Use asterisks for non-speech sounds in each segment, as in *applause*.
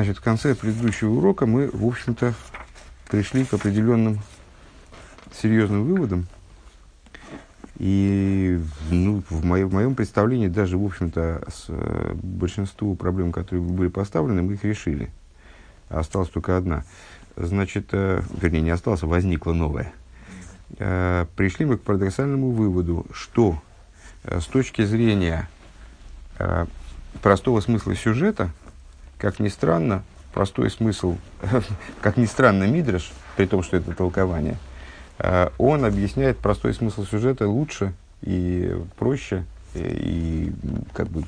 Значит, в конце предыдущего урока мы, в общем-то, пришли к определенным серьезным выводам. И ну, в, моем, в моем представлении даже, в общем-то, с э, большинству проблем, которые были поставлены, мы их решили. Осталась только одна. Значит, э, вернее, не осталось, а возникла новая. Э, пришли мы к парадоксальному выводу, что э, с точки зрения э, простого смысла сюжета, как ни странно, простой смысл, *laughs* как ни странно, Мидриш, при том, что это толкование, э, он объясняет простой смысл сюжета лучше и проще, и как бы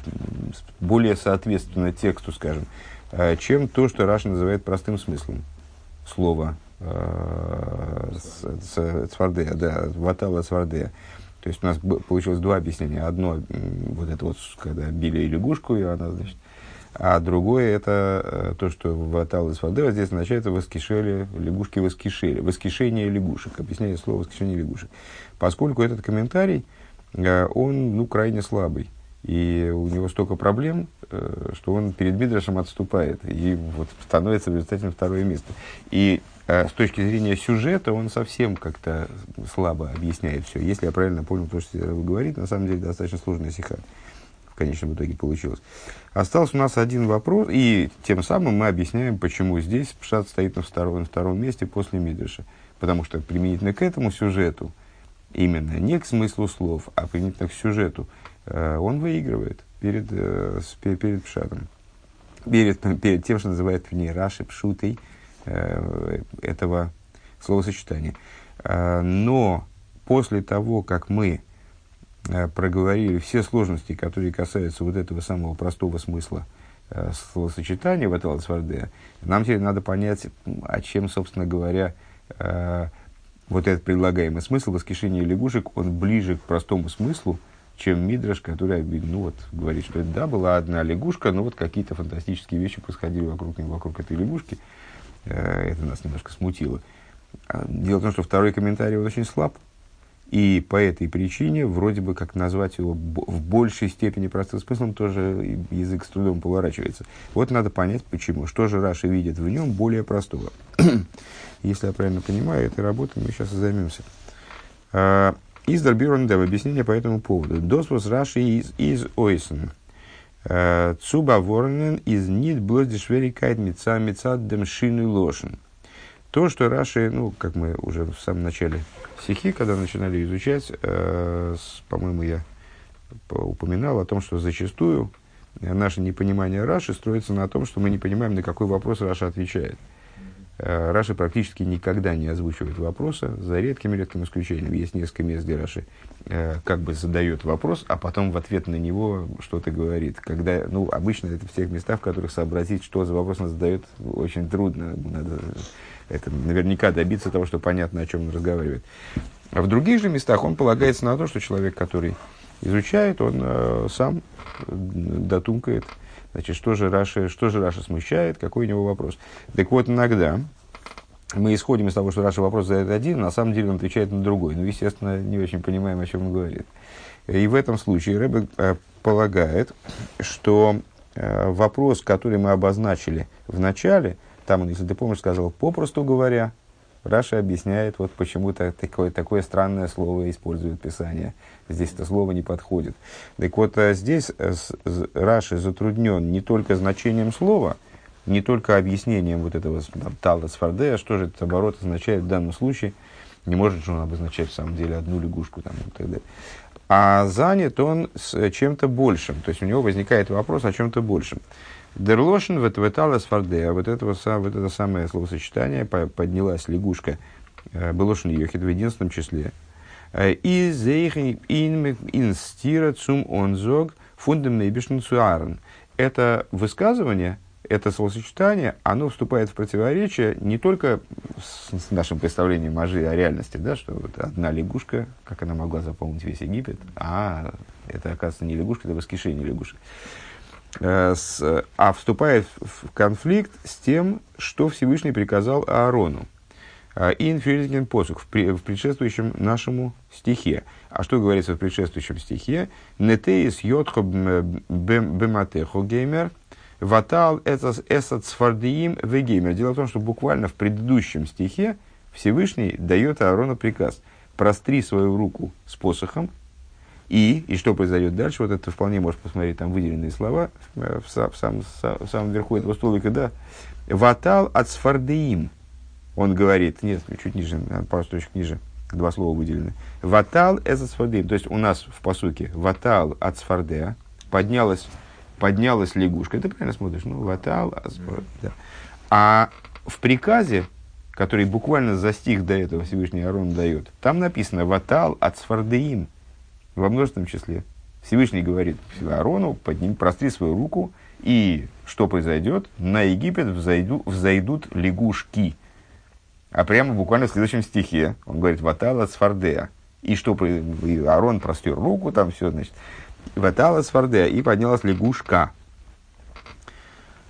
более соответственно тексту, скажем, э, чем то, что Раша называет простым смыслом слова э, Цвардея, да, Ватала Цвардея. То есть у нас получилось два объяснения. Одно, вот это вот, когда били лягушку, и она, значит, а другое это э, то, что ватал из воды, здесь означает воскишели, лягушки воскишели, воскишение лягушек, объясняет слово воскишение лягушек. Поскольку этот комментарий, э, он ну, крайне слабый, и у него столько проблем, э, что он перед Мидрашем отступает, и вот становится в результате второе место. И с точки зрения сюжета он совсем как-то слабо объясняет все. Если я правильно понял то, что вы говорите, на самом деле достаточно сложная сиха в конечном итоге получилось. Остался у нас один вопрос, и тем самым мы объясняем, почему здесь Пшат стоит на втором, на втором месте после Мидриша. Потому что применительно к этому сюжету, именно не к смыслу слов, а применительно к сюжету, э, он выигрывает перед, э, перед Пшатом. Перед, перед тем, что называют в ней Раши Пшутой э, этого словосочетания. Но после того, как мы проговорили все сложности, которые касаются вот этого самого простого смысла э, словосочетания в этом Свардея, нам теперь надо понять, о чем, собственно говоря, э, вот этот предлагаемый смысл воскрешения лягушек, он ближе к простому смыслу, чем Мидраш, который ну, вот, говорит, что да, была одна лягушка, но вот какие-то фантастические вещи происходили вокруг, вокруг этой лягушки. Это нас немножко смутило. А дело в том, что второй комментарий очень слаб. И по этой причине, вроде бы, как назвать его в большей степени простым смыслом, тоже язык с трудом поворачивается. Вот надо понять, почему. Что же Раша видит в нем более простого? *clears throat* Если я правильно понимаю, этой работой мы сейчас и займемся. А, איז דער ביאור объяснение по этому поводу. דאָס וואָס רש"י איז, איז אויסן, אַ, צו באַוואָרענען איז ניט בלויז די שוועריקייט מיט, מיט דעם שינוי לשון. То, что Раши, ну, как мы уже в самом начале стихи, когда начинали изучать, э, по-моему, я упоминал о том, что зачастую наше непонимание Раши строится на том, что мы не понимаем, на какой вопрос Раши отвечает. Э, Раши практически никогда не озвучивает вопроса, за редким-редким исключением. Есть несколько мест, где Раши э, как бы задает вопрос, а потом в ответ на него что-то говорит. Когда, ну, обычно это в тех местах, в которых сообразить, что за вопрос он задает, очень трудно. Надо это наверняка добиться того, что понятно, о чем он разговаривает. А в других же местах он полагается на то, что человек, который изучает, он э, сам дотумкает, значит, что же, Раши, что же Раши смущает, какой у него вопрос. Так вот, иногда мы исходим из того, что Раши вопрос задает один, на самом деле он отвечает на другой. Ну, естественно, не очень понимаем, о чем он говорит. И в этом случае Рэбе э, полагает, что э, вопрос, который мы обозначили в начале – там он, если ты помнишь, сказал, попросту говоря, Раши объясняет, вот почему -то такое, такое странное слово использует Писание. Здесь это слово не подходит. Так вот, а здесь э, Раши затруднен не только значением слова, не только объяснением вот этого талас фардея, что же этот оборот означает в данном случае. Не может же он обозначать в самом деле одну лягушку там, и так далее. А занят он с чем-то большим. То есть у него возникает вопрос о чем-то большем. Дерлошин ветветала сфардея. Вот, этого, вот это самое словосочетание поднялась лягушка э, Белошин Йохид в единственном числе. Э, и зейхин инстира цум онзог фундам нейбишн цуарен. Это высказывание, это словосочетание, оно вступает в противоречие не только с нашим представлением о, о реальности, да, что вот одна лягушка, как она могла заполнить весь Египет, а это, оказывается, не лягушка, это воскрешение лягушек. Э, с, а вступает в конфликт с тем, что Всевышний приказал Аарону. Э, и инферизген посух в, предшествующем нашему стихе. А что говорится в предшествующем стихе? Нетеис йотхо бематехо геймер Ватал эсад сфардиим вегеймер. Дело в том, что буквально в предыдущем стихе Всевышний дает Аарону приказ. Простри свою руку с посохом, и, и что произойдет дальше, вот это вполне можешь посмотреть, там выделенные слова в, в, в, сам, в самом верху этого столика, да. Ватал от сфардеим. Он говорит, нет, чуть ниже, пару строчек ниже, два слова выделены. Ватал это сфардеим. То есть у нас в посуке ватал от сфардея поднялась, поднялась лягушка. Ты правильно смотришь? Ну, ватал, от да. А в приказе, который буквально за стих до этого Всевышний Арон дает, там написано ватал от сфардеим во множественном числе. Всевышний говорит Аарону, подними, простри свою руку, и что произойдет? На Египет взойду, взойдут лягушки. А прямо буквально в следующем стихе он говорит «Ватала сфардея». И что и Аарон простер руку, там все, значит. «Ватала сфардея». И поднялась лягушка.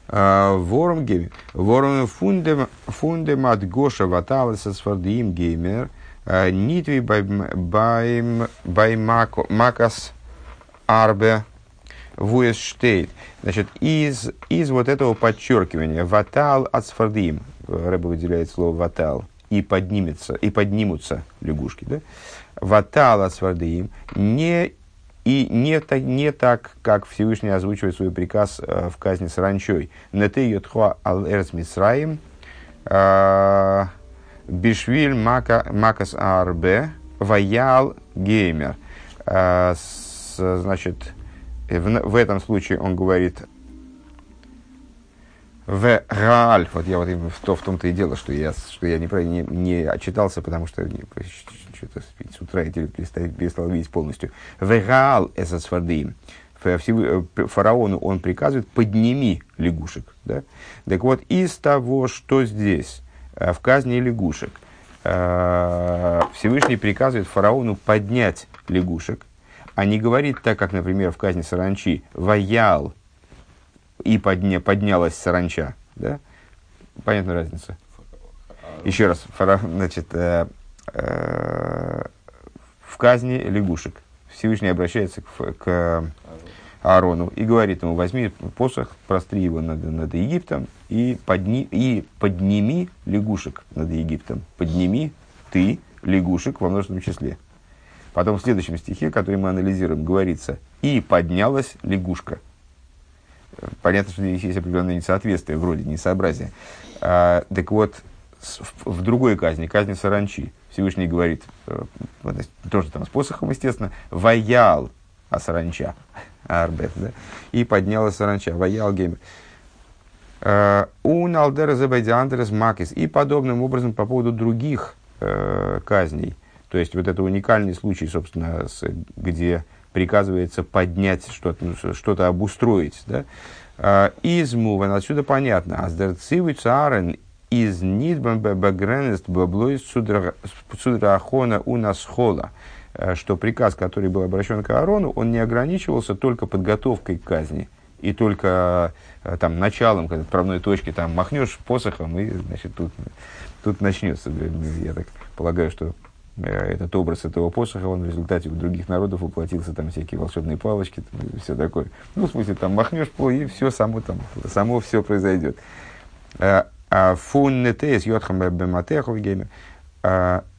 А, ворум геймер. Ворум фундем от Гоша ватала со сфардеем геймер – Нитви бай макас арбе вуэсштейт. Значит, из, из вот этого подчеркивания ватал ацфардим, Рэба выделяет слово ватал, и поднимется, и поднимутся лягушки, да? Ватал ацфардим, не и не, так, не так, как Всевышний озвучивает свой приказ э, в казни с ранчой. Нете йотхуа ал эрц мисраим, э, Бишвиль мака, Макас Арбе Ваял Геймер. А, значит, в, в этом случае он говорит в Гааль, вот я вот в, то, в том-то и дело, что я, что я неправильно не, не отчитался, потому что что-то с утра я перестал, видеть полностью. В Гаал Эсасфардим. Фараону он приказывает, подними лягушек. Да? Так вот, из того, что здесь Э, в казни лягушек. Э, Всевышний приказывает фараону поднять лягушек, а не говорит так, как, например, в казни саранчи, «ваял» и подня, поднялась саранча. Да? Понятна разница? Еще раз, фара, значит, э, э, в казни лягушек Всевышний обращается к, к Аарону и говорит ему, возьми посох, простри его над, над Египтом и, подни, и подними лягушек над Египтом. Подними ты лягушек во множественном числе. Потом в следующем стихе, который мы анализируем, говорится, и поднялась лягушка. Понятно, что здесь есть определенное несоответствие, вроде несообразие. А, так вот, в, в другой казни, казни саранчи, Всевышний говорит, э, тоже там с посохом, естественно, «ваял а саранча». Арбет, да? И поднялась саранча. Ваял геймер. Э, У Налдера Макис. И подобным образом по поводу других э, казней. То есть вот это уникальный случай, собственно, с, где приказывается поднять что-то, ну, что-то обустроить. Да? Э, из Муван, отсюда понятно. Аздерцивый царен из Нидбан Бегренест Баблой Судрахона у Насхола. Э, что приказ, который был обращен к Аарону, он не ограничивался только подготовкой к казни и только э, там, началом, когда отправной точки, там, махнешь посохом, и значит, тут, тут начнется. Я так полагаю, что э, этот образ этого посоха, он в результате у других народов воплотился, там всякие волшебные палочки, там, все такое. Ну, в смысле, там махнешь по, и все само там, само все произойдет. А фун нетес йотхам бематехов геймер.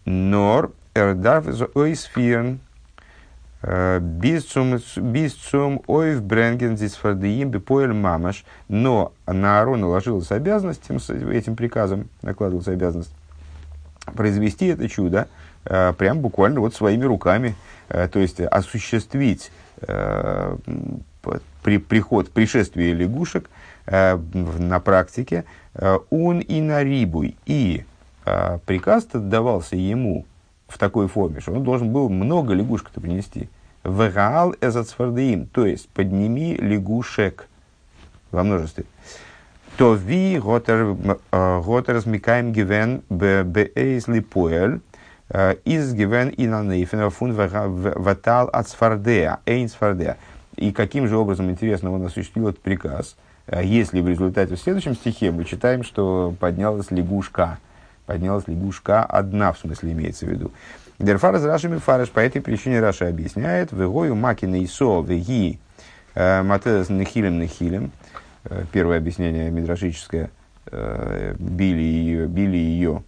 Нор er darf so oisfieren, bis zum, bis zum ойвбренген здесь фардеим бепоэль мамаш, но на Аарона ложилась обязанность, этим, этим приказом накладывалась обязанность произвести это чудо э, прям буквально вот своими руками, э, то есть осуществить э, при, приход, пришествие лягушек на практике, он и на рибуй, и приказ давался ему в такой форме, что он должен был много лягушек-то принести. Вегаал эзацфардеим, то есть подними лягушек во множестве. То ви готер э, смекаем гивен беэйсли поэль, э, из гивен и на нейфен фун ватал от сфардея, эйн сфардея. И каким же образом, интересно, он осуществил этот приказ, э, если в результате в следующем стихе мы читаем, что поднялась лягушка – поднялась лягушка одна, в смысле имеется в виду. Дерфар из Раши Мифареш по этой причине Раша объясняет, вегою макина исо веги э, матес нехилем нехилем, э, первое объяснение мидрашическое, э, били ее, били ее,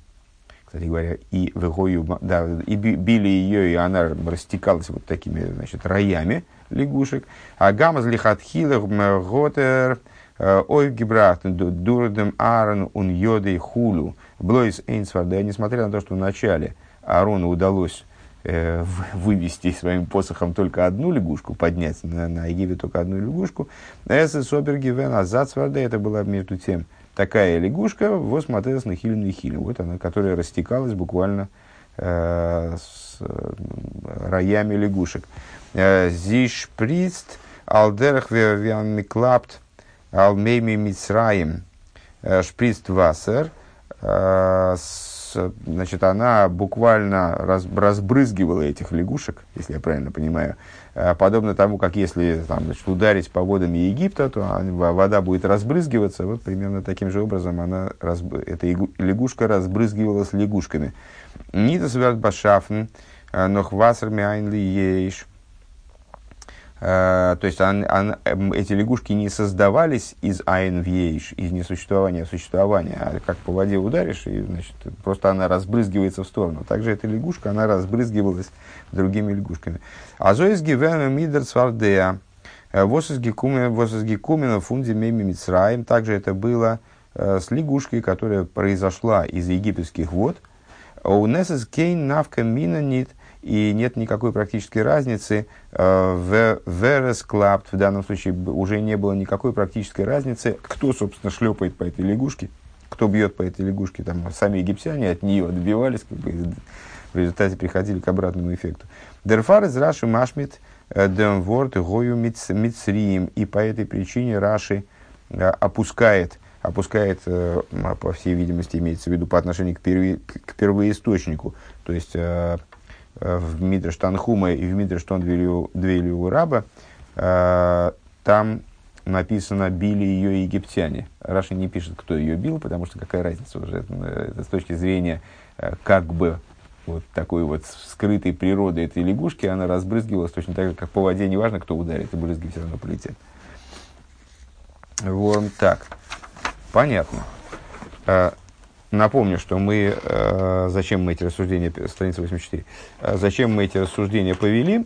кстати говоря, и выгою, да, и били ее, и она растекалась вот такими, значит, роями лягушек. А гамаз лихатхилах готер ой гибрахт дурдем арен ун йоды хулу блойс эйнсварда. Несмотря на то, что вначале Аарону удалось э, вывести своим посохом только одну лягушку, поднять на, на Египет только одну лягушку. Эсэ собергивен азацварда, это была между тем такая лягушка, вот смотрелась на хилин и хилин, вот она, которая растекалась буквально э, с э, роями лягушек. Э, Зишприст алдерах вианмиклапт алмейми мицраим э, шприст вассер, значит, она буквально раз, разбрызгивала этих лягушек, если я правильно понимаю, э, подобно тому, как если там, значит, ударить по водам Египта, то вода будет разбрызгиваться, вот примерно таким же образом она, эта лягушка разбрызгивалась лягушками. Нитас верт башафн, э, нох вассерми айнли ейш, Э, то есть он, он, эм, эти лягушки не создавались из айнвейш, из несуществования существования, а как по воде ударишь, и значит, просто она разбрызгивается в сторону. Также эта лягушка, она разбрызгивалась другими лягушками. Азоис гивена мидер свардея, э, восизгикумена фунди меми мицраем. Также это было э, с лягушкой, которая произошла из египетских вод. Унесес кейн навка мина и нет никакой практической разницы э, в Верес Клапт, в данном случае уже не было никакой практической разницы, кто, собственно, шлепает по этой лягушке, кто бьет по этой лягушке, там, сами египтяне от нее отбивались, как бы, в результате приходили к обратному эффекту. Дерфар из Раши Машмит э, Демворд Гою Мицрием, и по этой причине Раши э, опускает опускает, по всей видимости, имеется в виду по отношению к, первоисточнику. То есть в Мидреш Танхума и в Мидреш Тон Двейлю Раба, э, там написано «били ее египтяне». Раша не пишет, кто ее бил, потому что какая разница уже, это, это с точки зрения э, как бы вот такой вот скрытой природы этой лягушки, она разбрызгивалась точно так же, как по воде, неважно, кто ударит, и брызги все равно полетят. Вот так. Понятно. Напомню, что мы, э, зачем мы эти рассуждения, страница 84, э, зачем мы эти рассуждения повели?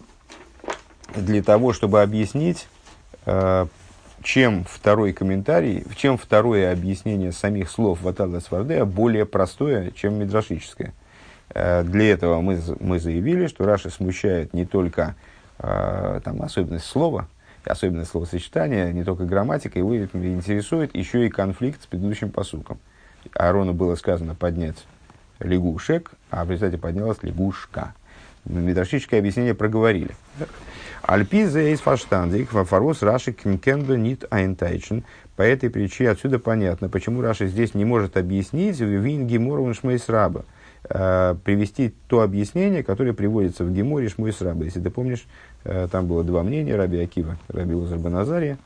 Для того, чтобы объяснить, э, чем второй комментарий, чем второе объяснение самих слов Ватала Свардея более простое, чем мидрашическое. Э, для этого мы, мы заявили, что Раша смущает не только э, там, особенность слова, особенность словосочетания, не только грамматика, его интересует еще и конфликт с предыдущим посуком. Аарону было сказано поднять лягушек, а в результате поднялась лягушка. Метафизическое объяснение проговорили. Альпиза из фаштандик, фафарус раши кимкенду нит айнтайчен. По этой причине отсюда понятно, почему Раши здесь не может объяснить вин гемору шмейсраба, э, привести то объяснение, которое приводится в геморе шмейсраба. Если ты помнишь, э, там было два мнения, Раби Акива, Раби Лазарбаназария,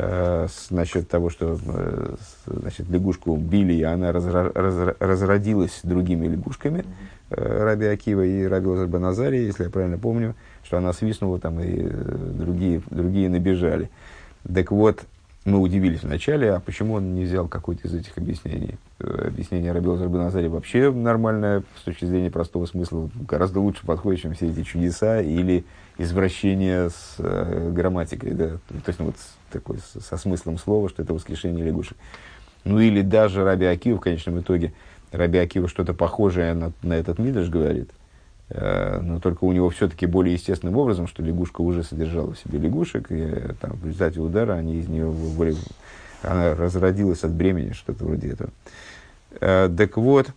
э, насчет того, что э, значит, лягушку били, и она разра, раз, разродилась другими лягушками, э, Раби Акива и Раби Лазар если я правильно помню, что она свистнула там, и э, другие, другие набежали. Так вот, мы удивились вначале, а почему он не взял какое-то из этих объяснений. Э, объяснение Раби Лазар Баназари вообще нормальное с точки зрения простого смысла, гораздо лучше подходит, чем все эти чудеса или извращение с э, грамматикой, да, то есть ну, вот такой со смыслом слова, что это воскрешение лягушек. Ну или даже Раби Акива в конечном итоге, Раби Акива что-то похожее на, на этот Мидраш говорит, э, но только у него все-таки более естественным образом, что лягушка уже содержала в себе лягушек, и э, там, в результате удара они из нее более, она разродилась от бремени, что-то вроде этого. Э, так вот,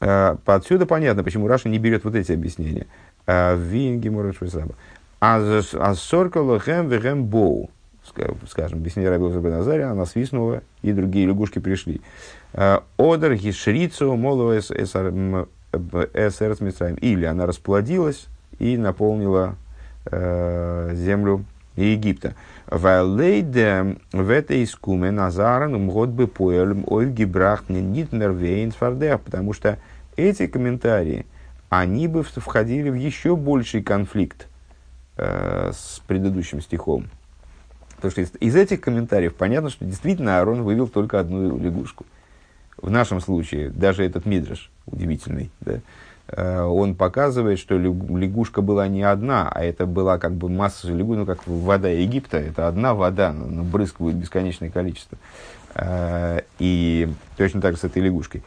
э, отсюда понятно, почему Раша не берет вот эти объяснения. Винги Мурашвисаба. А соркало хэм вэхэм боу скажем, объяснение Раби Лоза Назария, она свистнула, и другие лягушки пришли. Э, Одер гишрицу моло эсэр Митраем. Или она расплодилась и наполнила э, землю Египта. Вайлейде в этой искуме Назаран умгод бы поэлем ой гибрахт не нитмер вейнсфардех, потому что эти комментарии, они бы входили в еще больший конфликт э, с предыдущим стихом Потому что из, из этих комментариев понятно, что действительно Аарон вывел только одну лягушку. В нашем случае даже этот мидраш удивительный, да, э, он показывает, что лягушка была не одна, а это была как бы масса лягушек, ну как вода Египта, это одна вода, но брызгивает бесконечное количество. Э, и точно так же с этой лягушкой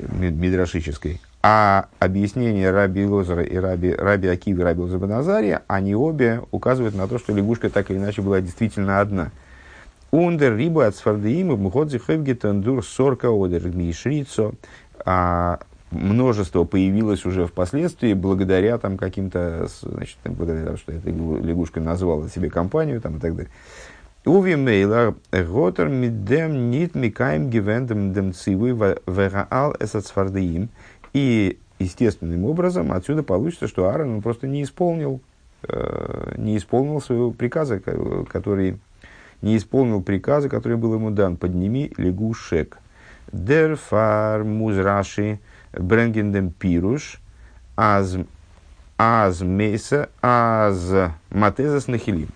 мидрашической. А объяснение Раби Лозера и Раби, Раби Акивы Раби Лозера они обе указывают на то, что лягушка так или иначе была действительно одна. Ундер риба от сфардеима мходзи хевгетандур сорка одер мишрицо. А множество появилось уже впоследствии благодаря там каким-то, значит, благодаря тому, что эта лягушка назвала себе компанию там, и так далее. Уви мейла готер мидем нит микаем гивендем дем цивы вераал эсацфардеим. И естественным образом отсюда получится, что Аарон он просто не исполнил, э, не исполнил своего приказа, который не исполнил приказа, который был ему дан. Подними лягушек. Дер фар музраши бренгендем пируш аз аз мейса аз матезас нахили.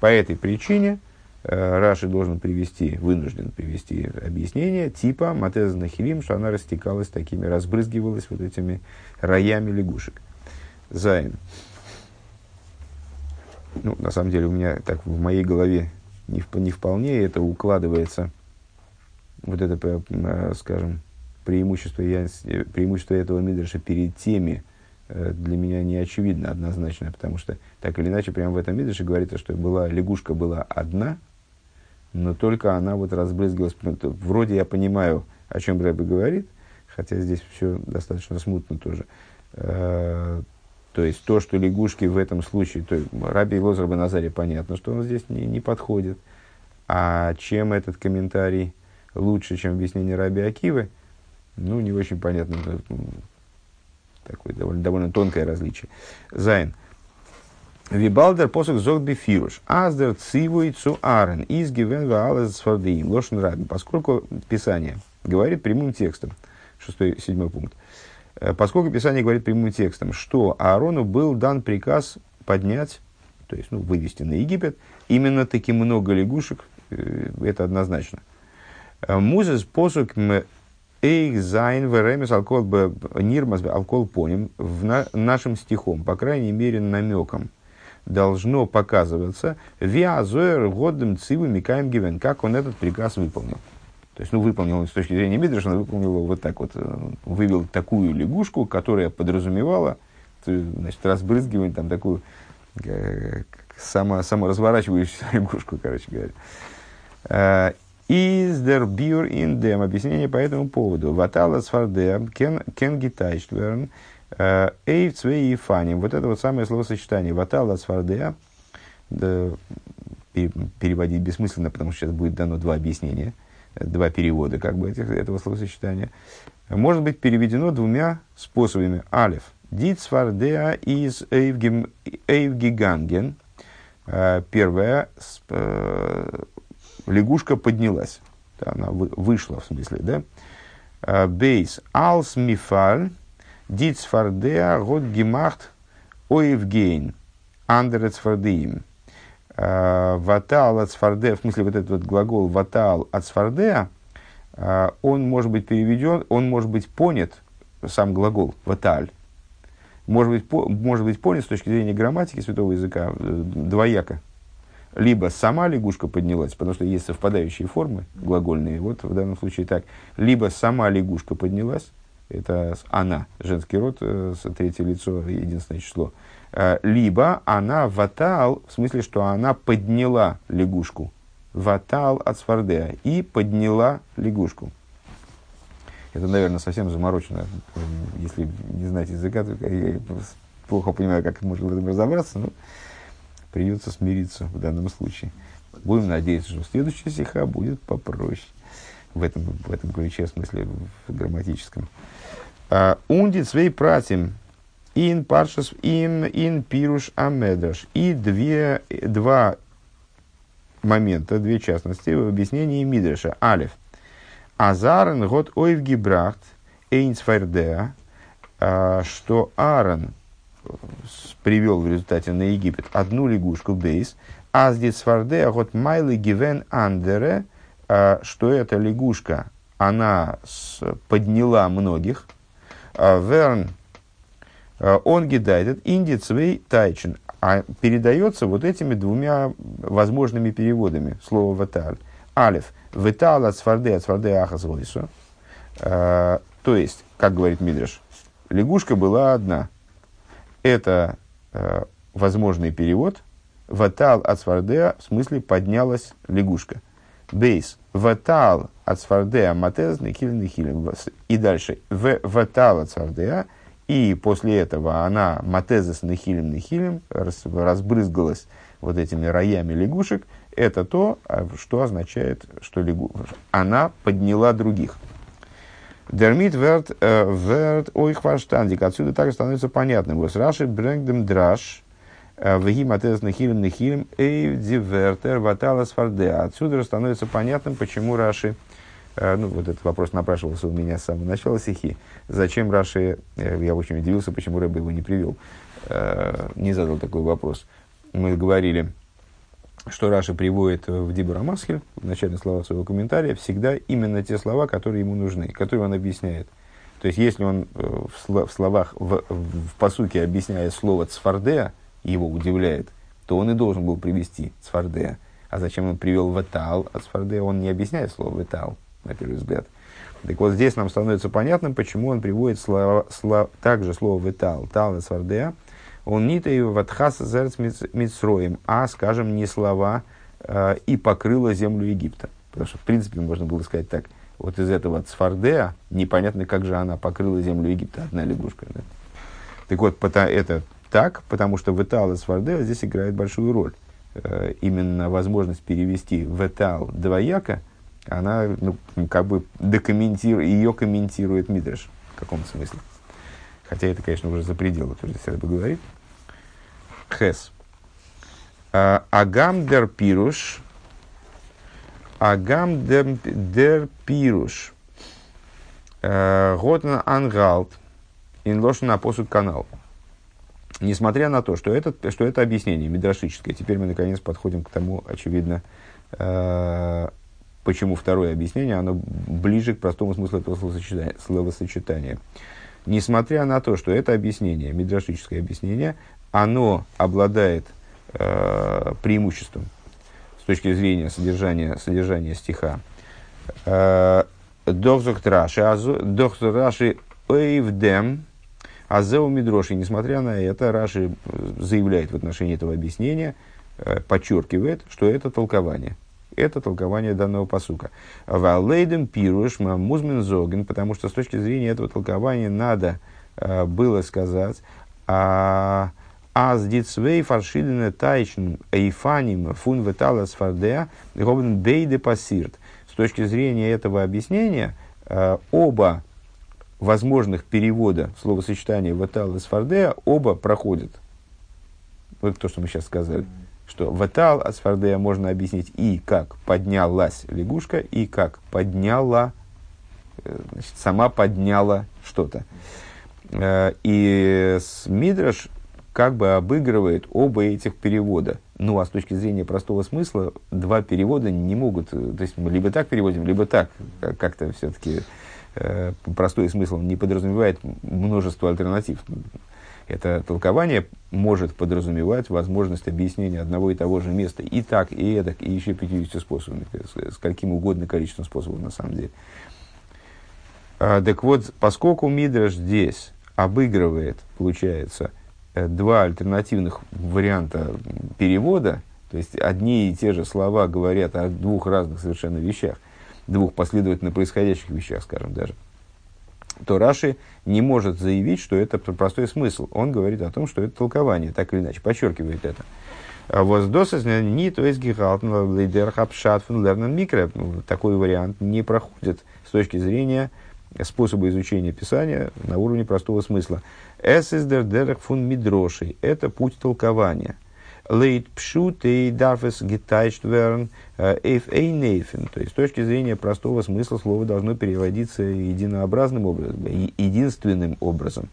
По этой причине Раши должен привести, вынужден привести объяснение типа Матеза Нахилим, что она растекалась такими, разбрызгивалась вот этими роями лягушек. Зайн. Ну, на самом деле, у меня так в моей голове не, не вполне это укладывается, вот это, э, скажем, преимущество, я, преимущество этого Мидраша перед теми, э, для меня не очевидно однозначно, потому что так или иначе прямо в этом Мидраше говорится, что была, лягушка была одна, но только она вот разбрызгивалась. Вроде я понимаю, о чем Рэбе говорит, хотя здесь все достаточно смутно тоже. Э, то есть то, что лягушки в этом случае, то Раби Лозер Назаре понятно, что он здесь не, не подходит. А чем этот комментарий лучше, чем объяснение Раби Акивы, ну, не очень понятно. Такое довольно, довольно тонкое различие. Зайн. Вибалдер посок зог бифируш. Аздер цивуй цу арен. Из гивен ваалез фардеим. Лошен рабин. Поскольку Писание говорит прямым текстом, шестой, седьмой пункт, э, поскольку Писание говорит прямым текстом, что Аарону был дан приказ поднять, то есть ну, вывести на Египет, именно таки много лягушек, э, это однозначно. Э, Музес посок Эйх зайн веремес алкол нирмас алкол поним в нашим стихом, по крайней мере намеком – должно показываться виазуэр годом цивы микаем гивен, как он этот приказ выполнил. То есть, ну, выполнил с точки зрения Мидраша, он выполнил его вот так вот, э, вывел такую лягушку, которая подразумевала, значит, разбрызгивание, там, такую э, само, саморазворачивающуюся *laughs* лягушку, короче говоря. Из дер бюр ин дем. Объяснение по этому поводу. Ватала сфарде кен гитайштверн. Эйв цвей и фаним. Вот это вот самое словосочетание. Ватала свардея. Да, переводить бессмысленно, потому что сейчас будет дано два объяснения, два перевода как бы этих, этого словосочетания. Может быть переведено двумя способами. Алиф. Дит свардея из эйвгиганген. Э, первая. Э, лягушка поднялась. Она вышла, в смысле, да? Э, бейс. Алс мифаль Дицфардеа год гемахт оевгейн. Андерецфардеим. А, ватал от в смысле вот этот вот глагол ватал от сфардеа, а, он может быть переведен, он может быть понят, сам глагол ваталь, может быть, по, может быть понят с точки зрения грамматики святого языка э, двояко. Либо сама лягушка поднялась, потому что есть совпадающие формы глагольные, вот в данном случае так. Либо сама лягушка поднялась, это она, женский род, э, третье лицо, единственное число. Э, либо она ватал, в смысле, что она подняла лягушку. Ватал от свардея. И подняла лягушку. Это, наверное, совсем заморочено. Если не знать языка, то я плохо понимаю, как можно в этом разобраться, но придется смириться в данном случае. Будем надеяться, что следующая стиха будет попроще в этом, в этом ключе, в смысле в грамматическом. А, Унди свей пратим ин паршас ин ин пируш амедраш. И две, два момента, две частности в объяснении Мидраша. Алиф. Азарен год ойвги брахт эйнсфайрдеа, а, что Аарон привел в результате на Египет одну лягушку бейс, Аздит сварде, а вот майлы гивен андере, что эта лягушка, она подняла многих. Верн он гидайдет индицвей тайчен, а передается вот этими двумя возможными переводами слова ваталь. Алиф, витал от сварде, от сварде ахас То есть, как говорит Мидриш, лягушка была одна. Это э, возможный перевод. Ватал от свардеа, в смысле поднялась лягушка. Бейс. Ватал от свардеа матез нехилин нехилин. И дальше. В ватал от свардеа. И после этого она матезес нехилим нехилим разбрызгалась вот этими роями лягушек. Это то, а, что означает, что лягу... она подняла других. Дермит верт э, верт ойхварштандик. Отсюда также становится понятным. Вот Раши брэнгдем драш э, вегим атез нахилим нахилим эйв дивертер ваталас фарде. Отсюда становится понятным, почему Раши ну, вот этот вопрос напрашивался у меня с самого начала стихи. Зачем Раши, я очень удивился, почему Рэбе его не привел, не задал такой вопрос. Мы говорили, что Раша приводит в Дибура Масхель, в начальных словах своего комментария, всегда именно те слова, которые ему нужны, которые он объясняет. То есть, если он э, в словах, в, в посуке объясняет слово «цфардея», его удивляет, то он и должен был привести «цфардея». А зачем он привел «ватал», а «цфардея» он не объясняет слово «ватал», на первый взгляд. Так вот, здесь нам становится понятным, почему он приводит слова, слова, также слово «витал», «тал» и «цфардея», он не то ватхас зерц мицроем, а, скажем, не слова э, и покрыла землю Египта. Потому что, в принципе, можно было сказать так. Вот из этого цфардеа непонятно, как же она покрыла землю Египта, одна лягушка. Да? Так вот, это так, потому что ветал и цфардеа здесь играет большую роль. Э, именно возможность перевести ветал двояко, она ну, как бы докомментирует, ее комментирует Мидреш в каком-то смысле. Хотя это, конечно, уже за пределы, то, что бы говорит. Хес. А, агам дер пируш. Агам дер пируш. Готна ангалт. Инлошен на посуд канал. Несмотря на то, что это, что это объяснение мидрашическое, теперь мы наконец подходим к тому, очевидно, э, почему второе объяснение, оно ближе к простому смыслу этого словосочетания. словосочетания. Несмотря на то, что это объяснение, мидрашическое объяснение, оно обладает э, преимуществом с точки зрения содержания, содержания стиха. Э, Дохзок Раши Эйвдем Азеу Мидроши. Несмотря на это, Раши заявляет в отношении этого объяснения, э, подчеркивает, что это толкование. Это толкование данного посука. Валейдем пируш музмен зоген, потому что с точки зрения этого толкования надо э, было сказать, а Аз дицвей фаршидене тайчн эйфаним фун веталас фардеа говен бейде пассирт. С точки зрения этого объяснения, э, оба возможных перевода словосочетания веталас фардеа оба проходят. Вот то, что мы сейчас сказали. Что ватал асфардея можно объяснить и как поднялась лягушка, и как подняла, э, значит, сама подняла что-то. Э, и Мидраш как бы обыгрывает оба этих перевода. Ну, а с точки зрения простого смысла, два перевода не могут, э, то есть мы либо так переводим, либо так. Как-то все-таки простой смысл не подразумевает множество альтернатив. Это толкование может подразумевать возможность объяснения одного и того же места и так, и эдак, и еще 50 способами, с каким угодно количеством способов на самом деле. А, так вот, поскольку Мидраш здесь обыгрывает, получается, Э, два альтернативных варианта перевода, то есть одни и те же слова говорят о двух разных совершенно вещах, двух последовательно происходящих вещах, скажем даже, то Раши не может заявить, что это простой смысл. Он говорит о том, что это толкование, так или иначе, подчеркивает это. А не то есть гигалтен лейдер хапшат лернен микро. Такой вариант не проходит с точки зрения способа изучения Писания на уровне простого смысла. Эсэсдер дерек фун мидроши. Это путь толкования. Лейт пшут и дарфес гитайшт верн эйф эйнейфен. То есть, с точки зрения простого смысла, слово должно переводиться единообразным образом, единственным образом.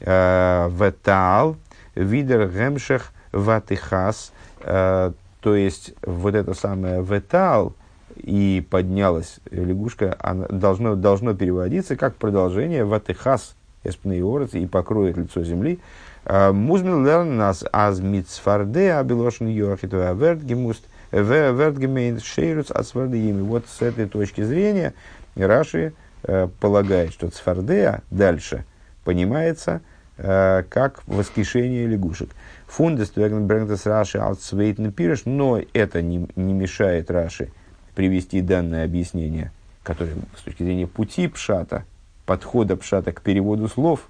Э, Ветал, видер гемшех ватихас. Э, то есть вот это самое ветал и поднялась лягушка, она должно, должно переводиться как продолжение ватыхас эспнеорец и покроет лицо земли. А, Музмин лерн нас аз мицфарде абилошн йохиту авертгемуст вертгемейн шейруц асвардеими. Вот с этой точки зрения Раши э, полагает, что цфардея дальше понимается э, как воскрешение лягушек. Фундес Брэнктес Раши Алтсвейтен Пириш, но это не, не мешает Раши привести данное объяснение, которое с точки зрения пути Пшата, подхода Пшата к переводу слов,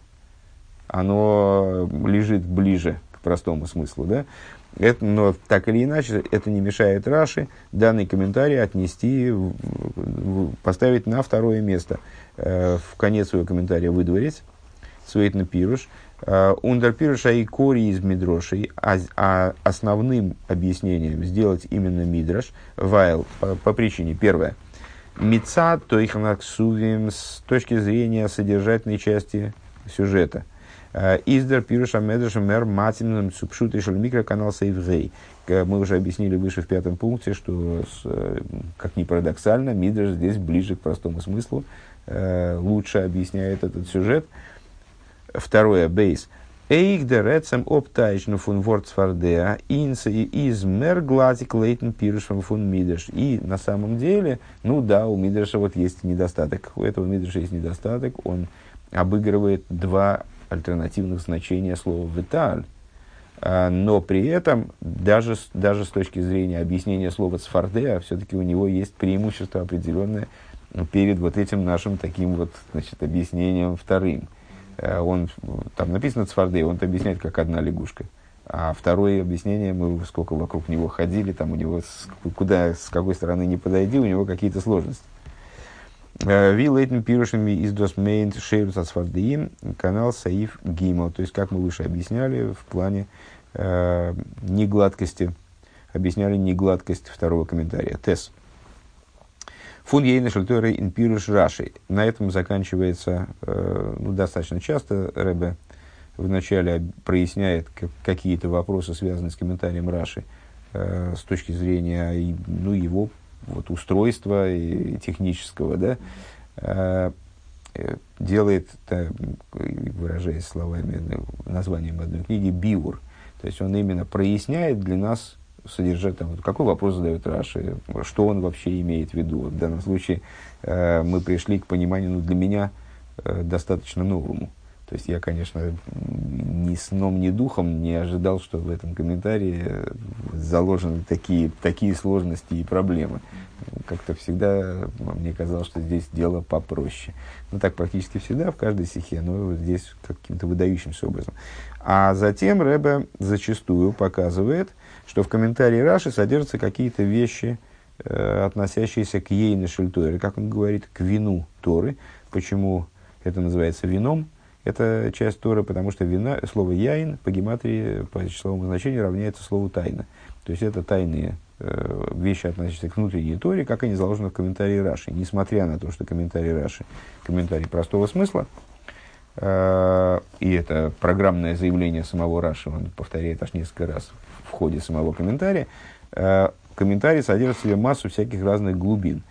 оно лежит ближе к простому смыслу. Да? Это, но так или иначе, это не мешает Раши данный комментарий отнести, поставить на второе место. Э, в конец своего комментария выдворить. Пируш. Э, Ундер Пируша и Кори из Мидрошей. А, а основным объяснением сделать именно Мидраш. Вайл по, по причине. Первое. Мица, то их с точки зрения содержательной части сюжета – Э, Издер пируша медраша мэр матимным субшут решил микроканал сейвгей. Мы уже объяснили выше в пятом пункте, что, э, как ни парадоксально, Мидраш здесь ближе к простому смыслу, э, лучше объясняет этот сюжет. Второе, бейс. Эйк де рецем оптайшну фун вордсфардеа инса из мер глазик лейтен пирушем фун мидраш. И на самом деле, ну да, у Мидраша вот есть недостаток. У этого Мидраша есть недостаток. Он обыгрывает два альтернативных значения слова «виталь». Но при этом, даже, даже с точки зрения объяснения слова «цфардеа», все-таки у него есть преимущество определенное перед вот этим нашим таким вот значит, объяснением вторым. А, он, там написано «цфардеа», он объясняет как одна лягушка. А второе объяснение, мы сколько вокруг него ходили, там у него с, куда, с какой стороны не подойди, у него какие-то сложности. Э, ви лейтен пирушами из досмейн шейрус асфардиим канал Саиф Гимал. То есть, как мы выше объясняли, в плане э, негладкости, объясняли негладкость второго комментария. Тес. Фун ейна шельтора инпируш раши. На этом заканчивается э, ну, достаточно часто Рэбе вначале проясняет какие-то вопросы, связанные с комментарием Раши, э, с точки зрения ну, его вот, устройства и технического, да, э, делает, выражаясь словами, названием одной книги, биур. То есть он именно проясняет для нас содержать, там, какой вопрос задает Раши, что он вообще имеет в виду. В данном случае э, мы пришли к пониманию, ну, для меня э, достаточно новому. То есть я, конечно, ни сном, ни духом не ожидал, что в этом комментарии заложены такие, такие сложности и проблемы. Как-то всегда мне казалось, что здесь дело попроще. Ну, так практически всегда, в каждой стихе, но здесь каким-то выдающимся образом. А затем Рэбе зачастую показывает, что в комментарии Раши содержатся какие-то вещи, э, относящиеся к ейне шельтуэре, как он говорит, к вину Торы. Почему это называется вином? Это часть Торы, потому что вина, слово яин по гематрии, по числовому значению равняется слову тайна. То есть это тайные э, вещи, относящиеся к внутренней Торе, как они заложены в комментарии Раши. Несмотря на то, что комментарий Раши комментарий простого смысла, и это программное заявление самого Раши, он повторяет аж несколько раз в ходе самого комментария, э, комментарий содержит в себе массу всяких разных глубин.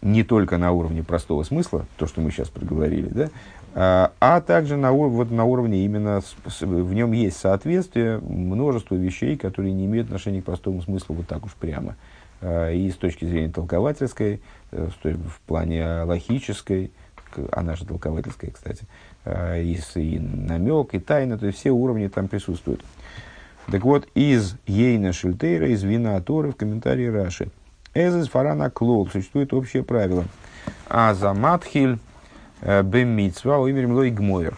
Не только на уровне простого смысла, то, что мы сейчас проговорили, да, а, а также на, вот на уровне именно, в нем есть соответствие множеству вещей, которые не имеют отношения к простому смыслу вот так уж прямо. И с точки зрения толковательской, э, в плане логической, она же толковательская, кстати, и, и намек, и тайна, то есть все уровни там присутствуют. Так вот, из Ейна Шильтейра, из Вина Аторы в комментарии Раши. Эзес Фарана Клол, существует общее правило. А за Матхиль Э, Бемитсва, уимерим лой гмойер.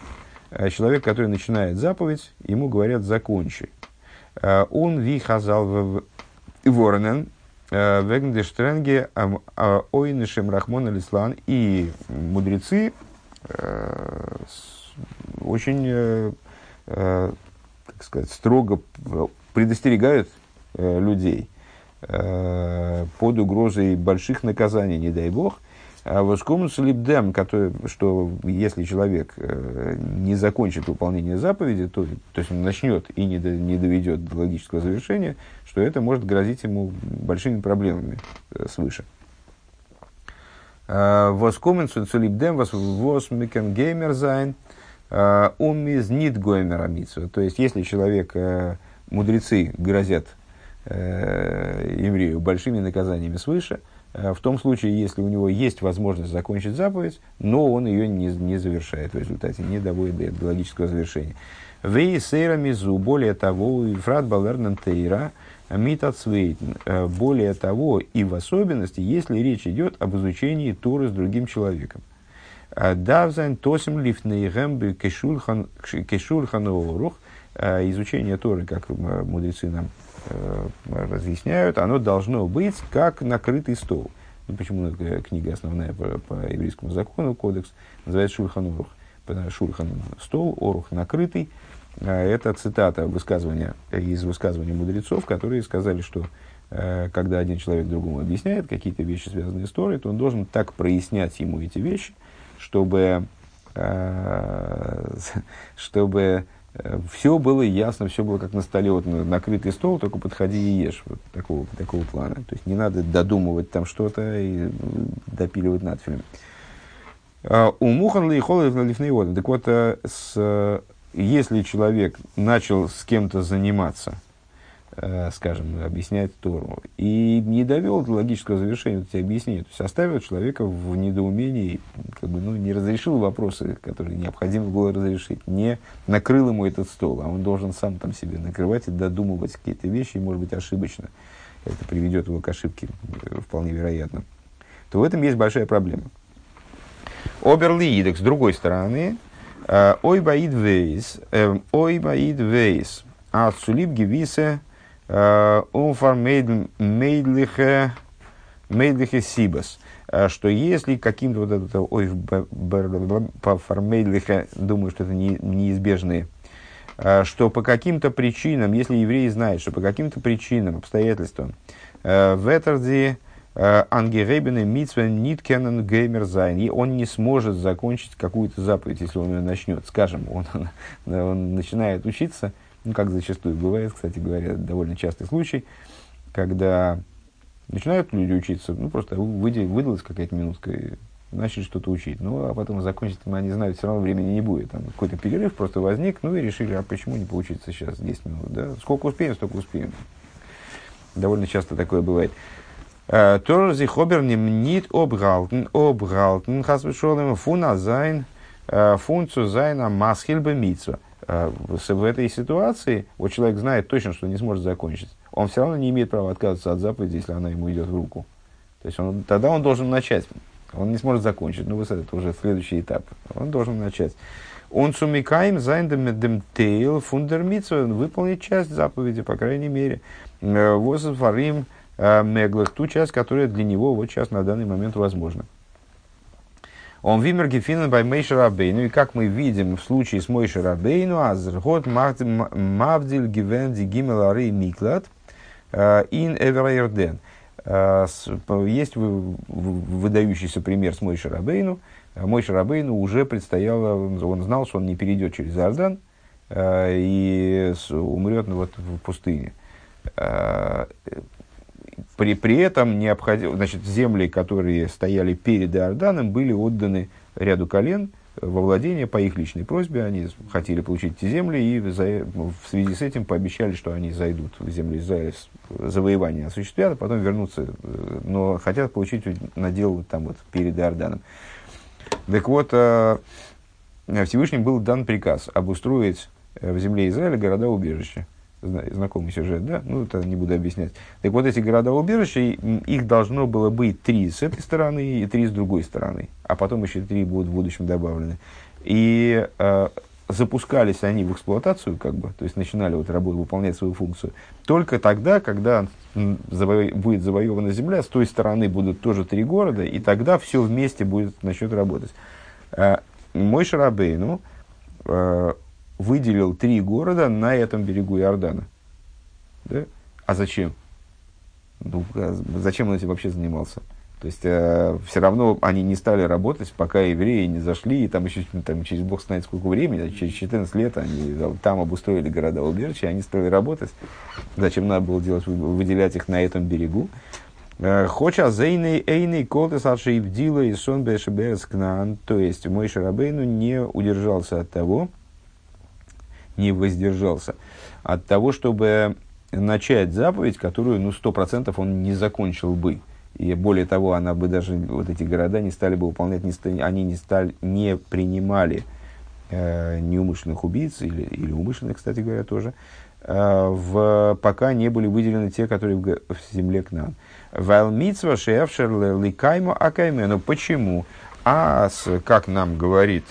Э, человек, который начинает заповедь, ему говорят «закончи». Э, он ви хазал в воронен, вегндештренге ойнышем рахмон алислан. И мудрецы очень, как сказать, строго предостерегают людей под угрозой больших наказаний, не дай бог – А воскомус либдем, что если человек э, не закончит выполнение заповеди, то, то есть он начнет и не, до, не доведет до логического завершения, что это может грозить ему большими проблемами э, А, воскомен либдем восмикен геймер зайн а, умиз нит гоймер амитсу. То есть, если человек, э, мудрецы грозят еврею большими наказаниями свыше, Э, в том случае, если у него есть возможность закончить заповедь, но он ее не, не завершает в результате, не доводит до логического завершения. ויתירה מזו, более того, ובפרט ביי לערנען תורה, מיט א צווייטן. Э, более того, и в особенности, если речь идет об изучении Торы с другим человеком. Э, דארף זיין תשים לפניהם כשולחן ערוך. Изучение Торы, как мудрецы нам Э, разъясняют, оно должно быть как накрытый стол. Ну, почему книга основная по, по еврейскому закону, кодекс, называется Шульхан Орух. Шульхан стол, Орух накрытый. А это цитата высказывания, из высказывания мудрецов, которые сказали, что э, когда один человек другому объясняет какие-то вещи, связанные с Торой, то он должен так прояснять ему эти вещи, чтобы, э, чтобы Э, все было ясно, все было как на столе, вот накрытый стол, только подходи и ешь, вот такого, такого плана. То есть не надо додумывать там что-то и допиливать надфилем. А, у Мухан Лейхола Лифнейода. Так вот, с, если человек начал с кем-то заниматься, Э, скажем, объяснять Тору, и не довел до логического завершения эти объяснения, то есть оставил человека в недоумении, как бы, ну, не разрешил вопросы, которые необходимо было разрешить, не накрыл ему этот стол, а он должен сам там себе накрывать и додумывать какие-то вещи, и, может быть, ошибочно. Это приведет его к ошибке, э, вполне вероятно. То в этом есть большая проблема. Оберлиидек, с другой стороны, ой баид вейс, ой баид вейс, а сулиб гевисе Умфар мейдлихе сибас. Что если каким-то вот это, ой, фармейдлихе, думаю, что это не, неизбежные, что по каким-то причинам, если евреи знают, что по каким-то причинам, обстоятельствам, в Этерди Ангеребены Митсве Ниткенен Геймер Зайн, он не сможет закончить какую-то заповедь, если он ее начнет. Скажем, он, *laughs* он начинает учиться, ну, как зачастую бывает, кстати говоря, довольно частый случай, когда начинают люди учиться, ну, просто выдалась какая-то минутка, и начали что-то учить. Ну, а потом закончить, они знают, все равно времени не будет. Там какой-то перерыв просто возник, ну, и решили, а почему не поучиться сейчас 10 минут, да? Сколько успеем, столько успеем. Довольно часто такое бывает. Э, טאר מען זיך אבער ניט אפהאלטן, אפהאלטן, חס ושלום פון זיין, э, פון צו זיין א מתחיל במצוה. А, в этой ситуации вот человек знает точно, что не сможет закончить. Он все равно не имеет права отказываться от заповеди, если она ему идет в руку. То есть он, тогда он должен начать. Он не сможет закончить. Ну, вот это уже следующий этап. Он должен начать. Он сумикаем зайндем тейл фундермитсу выполнить часть заповеди, по крайней мере. Э, Возфарим э, меглых, ту часть, которая для него вот сейчас на данный момент возможна. Он вимер гефинен бай Мейшер Рабейну. И как мы видим в случае с Мойшер Рабейну, азрхот мавдиль гивенди гимелары миклад э, ин эверайрден. Э, есть выдающийся пример с Мойшер Рабейну. Э, Мойшер Рабейну уже предстояло, он знал, что он не перейдет через Иордан и умрет вот, в пустыне при, при этом необходимо, значит, земли, которые стояли перед Иорданом, были отданы ряду колен во владение по их личной просьбе. Они хотели получить эти земли и за, в связи с этим пообещали, что они зайдут в земли Израиля, завоевание осуществят, а потом вернутся, но хотят получить надел там вот перед Иорданом. Так вот, э, Всевышним был дан приказ обустроить в земле Израиля города-убежища знакомый сюжет, да, ну, это не буду объяснять. Так вот, эти города-убежища, их должно было быть три с этой стороны и три с другой стороны, а потом еще три будут в будущем добавлены. И э, запускались они в эксплуатацию, как бы, то есть начинали вот работу, выполнять свою функцию, только тогда, когда заво- будет завоевана земля, с той стороны будут тоже три города, и тогда все вместе будет начнет работать. Э, мой Шарабейну, э, выделил три города на этом берегу Иордана. Да? А зачем? Ну, а зачем он этим вообще занимался? То есть, э, все равно они не стали работать, пока евреи не зашли, и там еще там, через бог знает сколько времени, через 14 лет они там обустроили города убежища, они стали работать. Зачем надо было делать, выделять их на этом берегу? Э, Хоча зейный эйный колтес алшиевдила и сон кнан. То есть, мой Шарабейну не удержался от того, не воздержался от того, чтобы начать заповедь, которую, ну, сто процентов он не закончил бы. И более того, она бы даже, вот эти города не стали бы выполнять, не, они не, стали, не принимали э, неумышленных убийц, или, или умышленных, кстати говоря, тоже, э, в, пока не были выделены те, которые в, в земле к нам. Вайлмитсва шефшер ликаймо акаймену. Почему? А, как нам говорит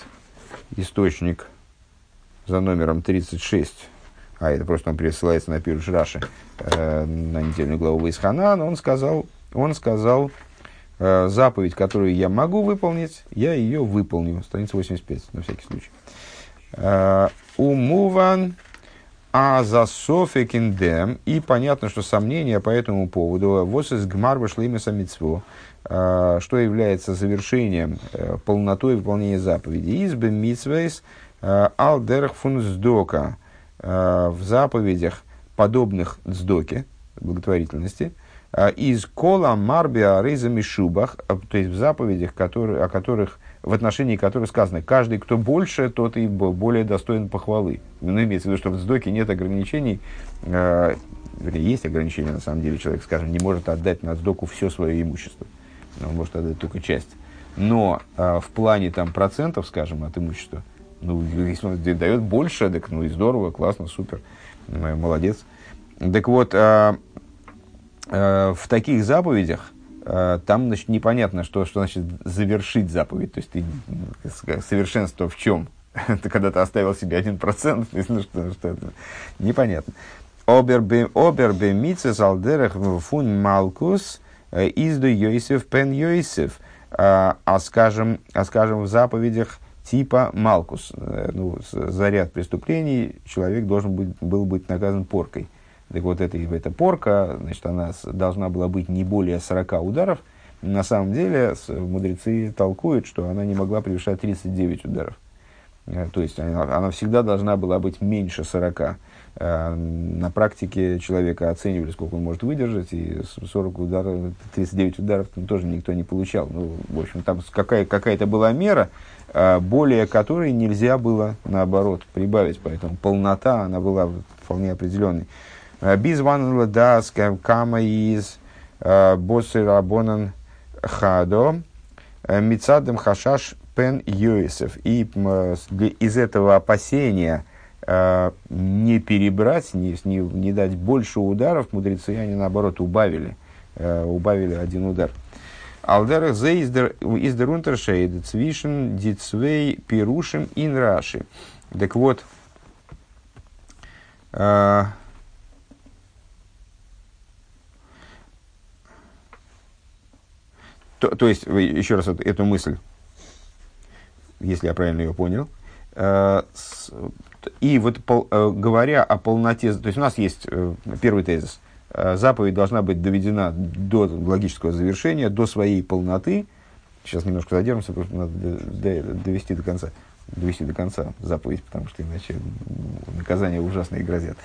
источник за номером 36, а это просто он пересылается на Пируш Раши, э, на недельную главу Исханан, он сказал, он сказал, э, заповедь, которую я могу выполнить, я ее выполню. Страница 85, на всякий случай. Э, Умуван а за софикиндем, и понятно, что сомнения по этому поводу, вот из гмар вышли митцво, э, что является завершением, э, полнотой выполнения заповеди. Избе митцвейс алдерх фунсдока в заповедях, подобных дздоке, благотворительности, из кола марбиа рейза мишубах, то есть в заповедях, которые, о которых в отношении которых сказано, каждый, кто больше, тот и более достоин похвалы. Ну, имеется в виду, что в сдоке нет ограничений, э, есть ограничения, на самом деле, человек, скажем, не может отдать на сдоку все свое имущество, он может отдать только часть. Но э, в плане там, процентов, скажем, от имущества, ну, если он дает больше, так ну и здорово, классно, супер, молодец. Так вот, э, э, в таких заповедях, Э, там значит, непонятно, что, что значит завершить заповедь. То есть ты, совершенство в чем? *laughs* ты когда-то оставил себе один процент, *laughs* ну, что, что это непонятно. Обербе митцес алдерах фун малкус э, изду Йосиф пен Йосиф. А, а, скажем, а скажем в заповедях типа Малкус, э, ну, за ряд преступлений человек должен быть, был быть наказан поркой. Так вот, эта, эта порка, значит, она должна была быть не более 40 ударов. На самом деле, мудрецы толкуют, что она не могла превышать 39 ударов. Э, то есть, она, она всегда должна была быть меньше 40. Э, на практике человека оценивали, сколько он может выдержать, и 40 ударов, 39 ударов там тоже никто не получал. Ну, в общем, там какая, какая-то была мера, более которой нельзя было, наоборот, прибавить. Поэтому полнота, она была вполне определенной. Бизван дас кама из э, боссы рабонан хадо э, мицадем хашаш пен юэсов. И из этого опасения э, не перебрать, не, не, не дать больше ударов, мудрецы они наоборот убавили, убавили один удар. Алдерах зе издер унтершейд цвишен дицвей пирушим ин раши. Так вот, То, то есть, еще раз эту мысль, если я правильно ее понял, э, и вот э, говоря о полноте, то есть у нас есть э, первый тезис, э, заповедь должна быть доведена до логического завершения, до своей полноты. Сейчас немножко задержимся, потому надо довести до конца довести до конца заповедь, потому что иначе наказания ужасные грозят.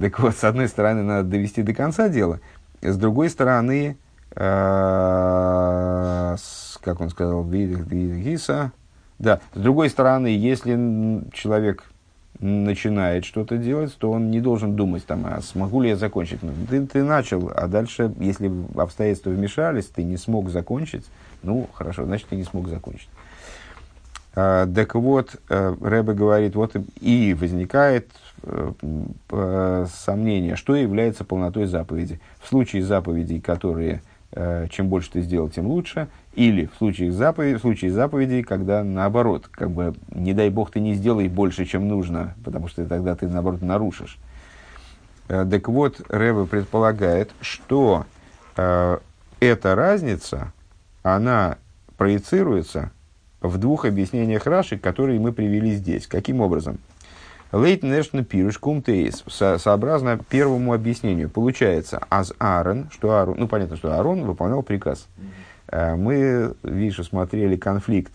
Так вот, с одной стороны, надо довести до конца дело, с другой стороны, Э, как он сказал. Да, с другой стороны, если человек начинает что-то делать, то он не должен думать, там, а смогу ли я закончить. Ну, ты, ты начал, а дальше, если обстоятельства вмешались, ты не смог закончить, ну, хорошо, значит, ты не смог закончить. А, так вот, э, Рэбе говорит, вот и возникает э, сомнение, что является полнотой заповеди. В случае заповедей, которые чем больше ты сделал, тем лучше. Или в случае, заповеди, в случае заповедей, когда наоборот, как бы, не дай бог, ты не сделай больше, чем нужно, потому что тогда ты, наоборот, нарушишь. Э, так вот, Рэбе предполагает, что э, эта разница, она проецируется в двух объяснениях Раши, которые мы привели здесь. Каким образом? Лейт Нэшна Пируш Кумтейс, сообразно первому объяснению, получается, аз Аарон, что Аарон, ну понятно, что Аарон выполнял приказ. Мы, видишь, смотрели конфликт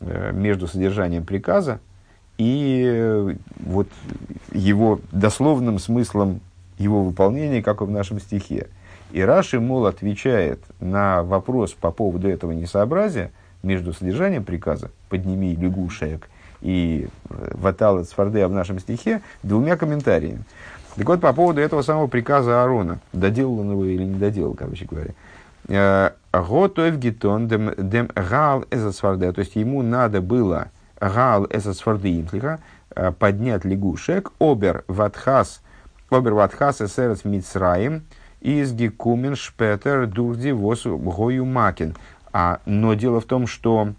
между содержанием приказа и вот его дословным смыслом его выполнения, как и в нашем стихе. И Раши, мол, отвечает на вопрос по поводу этого несообразия между содержанием приказа «подними лягушек» и э, «ватал цфардея» в нашем стихе двумя комментариями. Так вот, по поводу этого самого приказа Аарона, доделал он его или не доделал, короче говоря. «Э, Готов гитон дем, дем гал эзасфарде, то есть ему надо было гал эзасфарде э, поднять лягушек, обер ватхас, обер ватхас эсерец мицраим, из гекумен шпетер дурди восу гою макин. А, но дело в том, что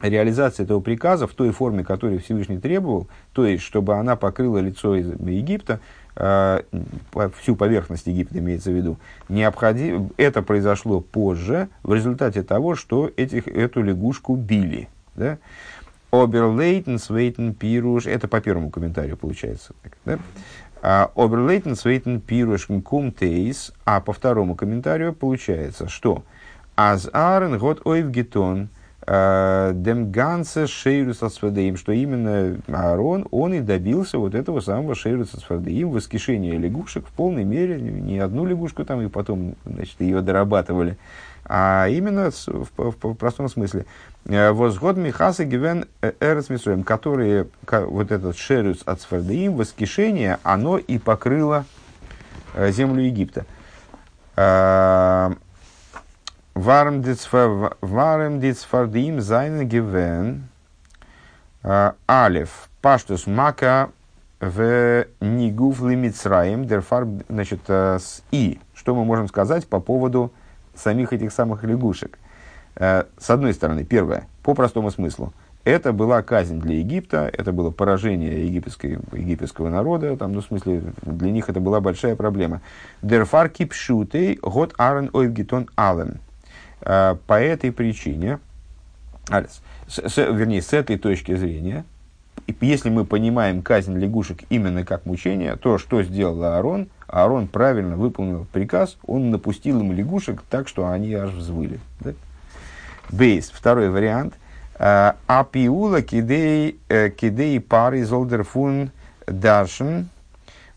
реализация этого приказа в той форме, которую Всевышний требовал, то есть, чтобы она покрыла лицо из Египта, всю поверхность Египта имеется в виду, необходимо, это произошло позже, в результате того, что этих, эту лягушку били. Да? Оберлейтен, свейтен, пируш, это по первому комментарию получается. Да? Оберлейтен, свейтен, пируш, кум тейс, а по второму комментарию получается, что Аз арен год ойв гетон э, дем гансе шейрус асфадеим, что именно Аарон, он и добился вот этого самого шейрус асфадеим, воскрешения лягушек в полной мере, не одну лягушку там и потом, значит, ее дорабатывали, а именно в, в, в простом смысле. Э, возгод Михаса Гивен Эрес Мисроем, которые, вот этот шерус от Сфардеим, воскрешение, оно и покрыло э, землю Египта. ווארום די צפרדעים זיינען געווען א' פשטות מכה ונגוף למצרים דערפאר значит с и что мы можем сказать по поводу самих этих самых лягушек с одной стороны первое по простому смыслу это была казнь для Египта, это было поражение египетской, египетского народа, там, ну, в смысле, для них это была большая проблема. Дерфар кипшутей год арен ойвгитон ален. Э, по этой причине, с, с, вернее, с этой точки зрения, если мы понимаем казнь лягушек именно как мучение, то что сделал Аарон? Аарон правильно выполнил приказ, он напустил им лягушек так, что они аж взвыли. Да? Бейс, второй вариант. Э, Апиула кидей, э, кидей пары золдерфун דרש'ן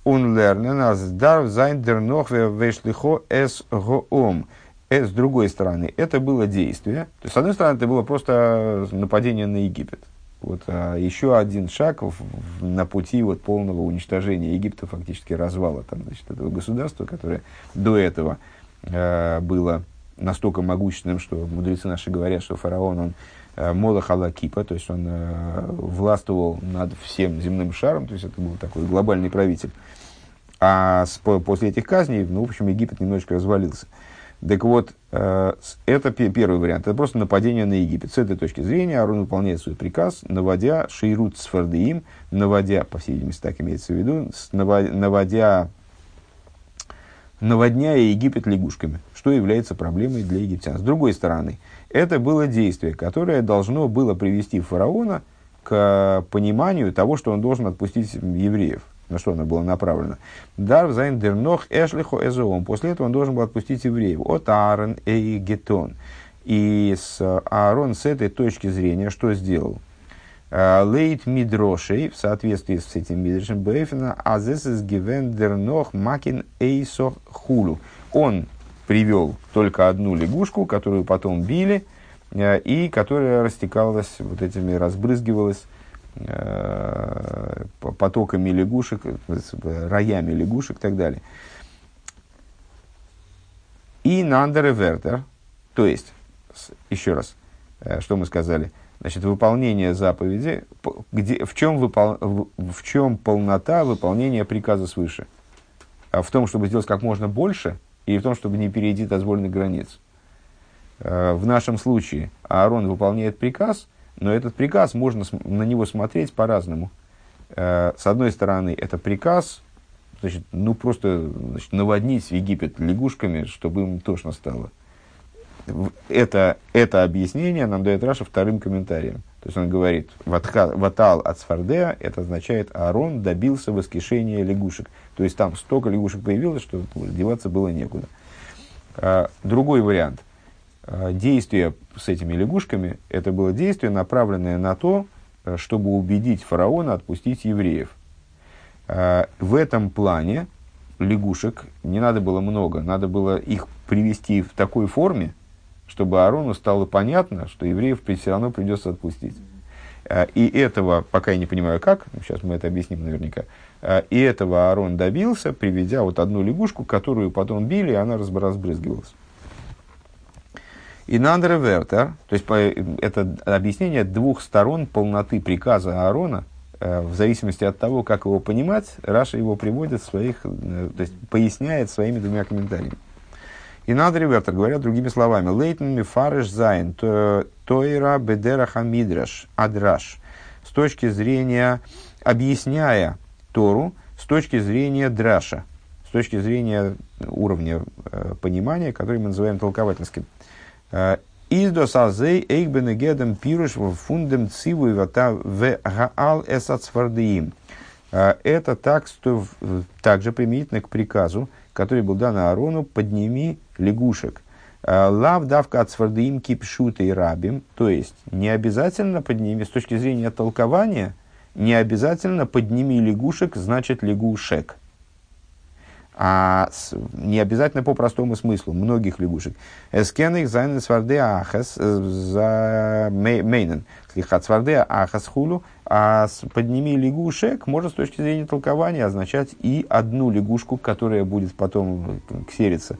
און לערנען אז דארף זיין דערנאך ושלח את העם. Э, с другой стороны, это было действие. То есть, с одной стороны, это было просто нападение на Египет. Вот, а еще один шаг в, в, на пути вот, полного уничтожения Египта, фактически развала там, значит, этого государства, которое до этого э, было настолько могущественным, что мудрецы наши говорят, что фараон, он э, Молох Алакипа, то есть он э, властвовал над всем земным шаром, то есть это был такой глобальный правитель. А с, по, после этих казней, ну, в общем, Египет немножечко развалился. Так вот, э, это первый вариант. Это просто нападение на Египет. С этой точки зрения Арон выполняет свой приказ, наводя шейрут с фардеим, наводя, по всей видимости, так имеется в виду, наводя, наводняя Египет лягушками, что является проблемой для египтян. С другой стороны, это было действие, которое должно было привести фараона к пониманию того, что он должен отпустить евреев на что оно было направлено. דארף זיין דערנאך ושלח את העם. После этого он должен был отпустить евреев. האט אהרן געטאן. И с Аарон с этой точки зрения что сделал? А, לויטן מדרש, в соответствии с этим мидршем באופן, אז עס איז געווען דערנאך מכין אותה כולו. Он привел только одну лягушку, которую потом били, э, и которая растекалась вот этими, разбрызгивалась Э, потоками лягушек, роями лягушек и так далее. И нандер вертер, то есть, еще раз, э, что мы сказали, значит, выполнение заповеди, где, в, чем выпол, в чем полнота выполнения приказа свыше? А в том, чтобы сделать как можно больше, или в том, чтобы не перейти дозволенных границ? Э, в нашем случае Аарон выполняет приказ – но этот приказ, можно на него смотреть по-разному. Э, с одной стороны, это приказ, значит, ну просто значит, наводнить Египет лягушками, чтобы им тошно стало. Это, это объяснение нам дает Раша вторым комментарием. То есть он говорит, ватал от Сфардеа, это означает, Аарон добился воскрешения лягушек. То есть там столько лягушек появилось, что деваться было некуда. Э, другой вариант – действие с этими лягушками, это было действие, направленное на то, э, чтобы убедить фараона отпустить евреев. Э, в этом плане лягушек не надо было много, надо было их привести в такой форме, чтобы Аарону стало понятно, что евреев все равно придется отпустить. И этого, пока я не понимаю как, сейчас мы это объясним наверняка, и этого Аарон добился, приведя вот одну лягушку, которую потом били, и она разбрызгивалась. אין אנדערע ווערטער, то есть это объяснение двух сторон полноты приказа Аарона, э, в зависимости от того, как его понимать, Раши его приводит своих, э, то есть поясняет своими двумя комментариями. אין אנדערע ווערטער говорят другими словами, לויטן מפרש זיין, תורה בדרך המדרש, הדרש, с точки зрения, объясняя Тору, с точки зрения драша, с точки зрения уровня э, понимания, который мы называем толковательским. Издос азей эйкбенегедем пируш фундем циву вата в гаал эсацфардиим. Это так, что также применительно к приказу, который был дан Аарону, подними лягушек. Лав давка от свардиим кипшута и рабим, то есть не обязательно подними, с точки зрения толкования, не обязательно подними лягушек, значит лягушек а с, не обязательно по простому смыслу, многих лягушек. Эскенных зайнен сварде ахас э, за мейнен. Слихат сварде ахас хулу, а подними лягушек может с точки зрения толкования означать и одну лягушку, которая будет потом ксериться.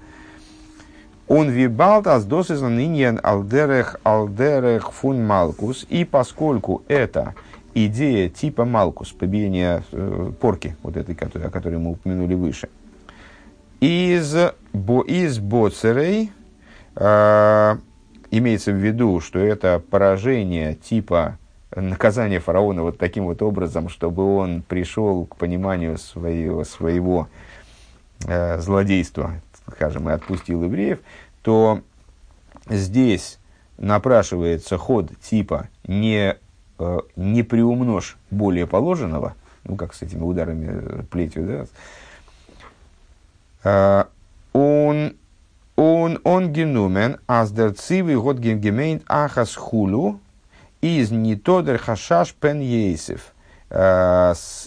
Он вибалтас досызан иньян алдерех алдерех фун малкус. И поскольку это идея типа малкус, побиение э, порки, вот этой, о которой мы упомянули выше – из, бо, из боцерей э, имеется в виду, что это поражение типа наказания фараона вот таким вот образом, чтобы он пришел к пониманию своего, своего э, злодейства, скажем, и отпустил евреев, то здесь напрашивается ход типа не, э, не приумножь более положенного, ну, как с этими ударами плетью, да, он он он генумен аз дер цивы год гемейнт ахас хулу из не тодер хашаш пен ейсев.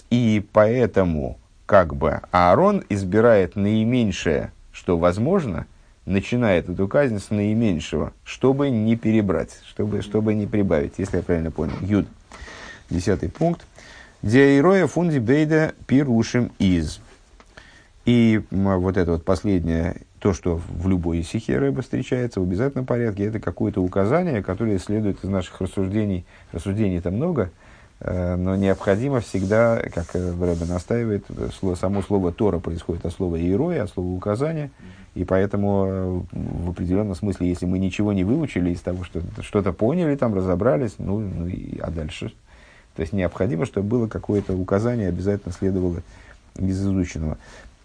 И поэтому как бы Аарон избирает наименьшее, что возможно, начинает эту казнь с наименьшего, чтобы не перебрать, чтобы, чтобы не прибавить, если я правильно понял. Юд. Десятый пункт. Диаироя фунди бейда пирушим из. И вот это вот последнее, то, что в любой исихе рыба встречается в обязательном порядке, это какое-то указание, которое следует из наших рассуждений. Рассуждений там много, э, но необходимо всегда, как Рэбе настаивает, слово, само слово Тора происходит от слова «иероя», от слова «указание», и поэтому э, в определенном смысле, если мы ничего не выучили из того, что что-то поняли, там разобрались, ну, ну и, а дальше? То есть необходимо, чтобы было какое-то указание, обязательно следовало из изученного.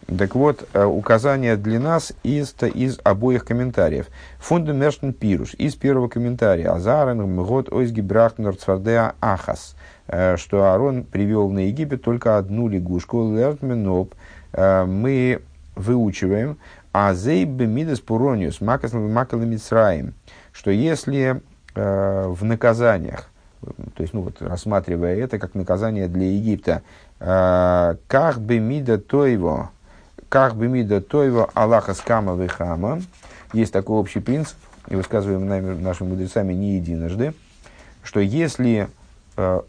Так вот, э, указание для нас из, из обоих комментариев. Фундамерштен пируш, из первого комментария. Азарен мгот ойзги брахтнер цвардеа ахас. Э, что Аарон привел на Египет только одну лягушку. Лертменоп. Э, мы выучиваем. Азей бемидес пурониус макас макалемицраим. Что если в наказаниях, то есть, ну вот, рассматривая это как наказание для Египта, как бы мида то его, как бы мида тойва Аллаха скама вихама. Есть такой общий принцип, и высказываем нами, нашими мудрецами не единожды, что если э,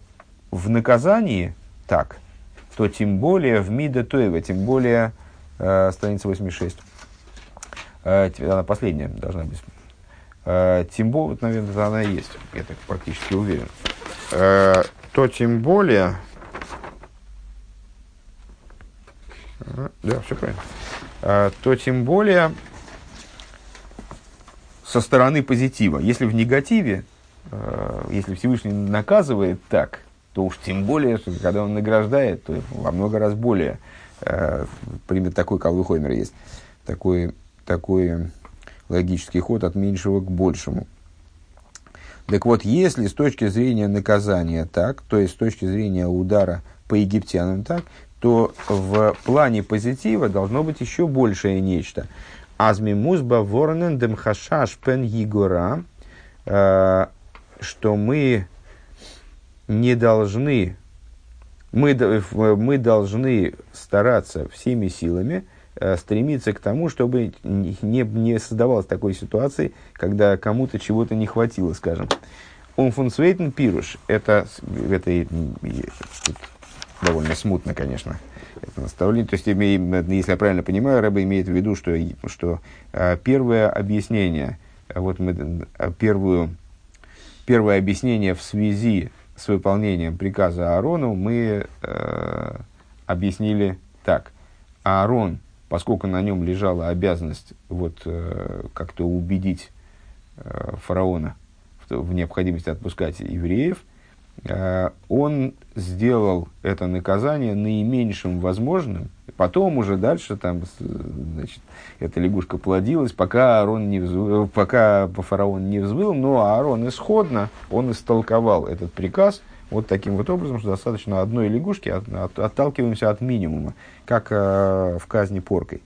в наказании так, то тем более в мида тойва, тем более э, страница 86. Э, она последняя должна быть. Э, тем более, наверное, она есть, я так практически уверен. Э, то тем более, да, все правильно. А, то тем более со стороны позитива. Если в негативе, а, если Всевышний наказывает так, то уж тем более, что когда он награждает, то во много раз более. А, пример такой Калвихоймер есть. Такой, такой логический ход от меньшего к большему. Так вот, если с точки зрения наказания так, то есть с точки зрения удара по египтянам так, то в плане позитива должно быть еще большее нечто. Азми музба ворнен демхашаш пен егора, э, что мы не должны, мы, мы должны стараться всеми силами э, стремиться к тому, чтобы не, не создавалось такой ситуации, когда кому-то чего-то не хватило, скажем. Умфунсвейтен пируш, это, это довольно смутно, конечно, это наставление. То есть, если я правильно понимаю, Рэба имеет в виду, что, что э, первое объяснение, вот мы э, первую, первое объяснение в связи с выполнением приказа Аарону мы э, объяснили так. Аарон, поскольку на нем лежала обязанность вот, э, как-то убедить э, фараона в, в необходимости отпускать евреев, он сделал это наказание наименьшим возможным. Потом уже дальше там, значит, эта лягушка плодилась, пока, Аарон не взвыл, пока фараон не взвыл, но Аарон исходно, он истолковал этот приказ вот таким вот образом, что достаточно одной лягушки, от, от, отталкиваемся от минимума, как э, в казни поркой.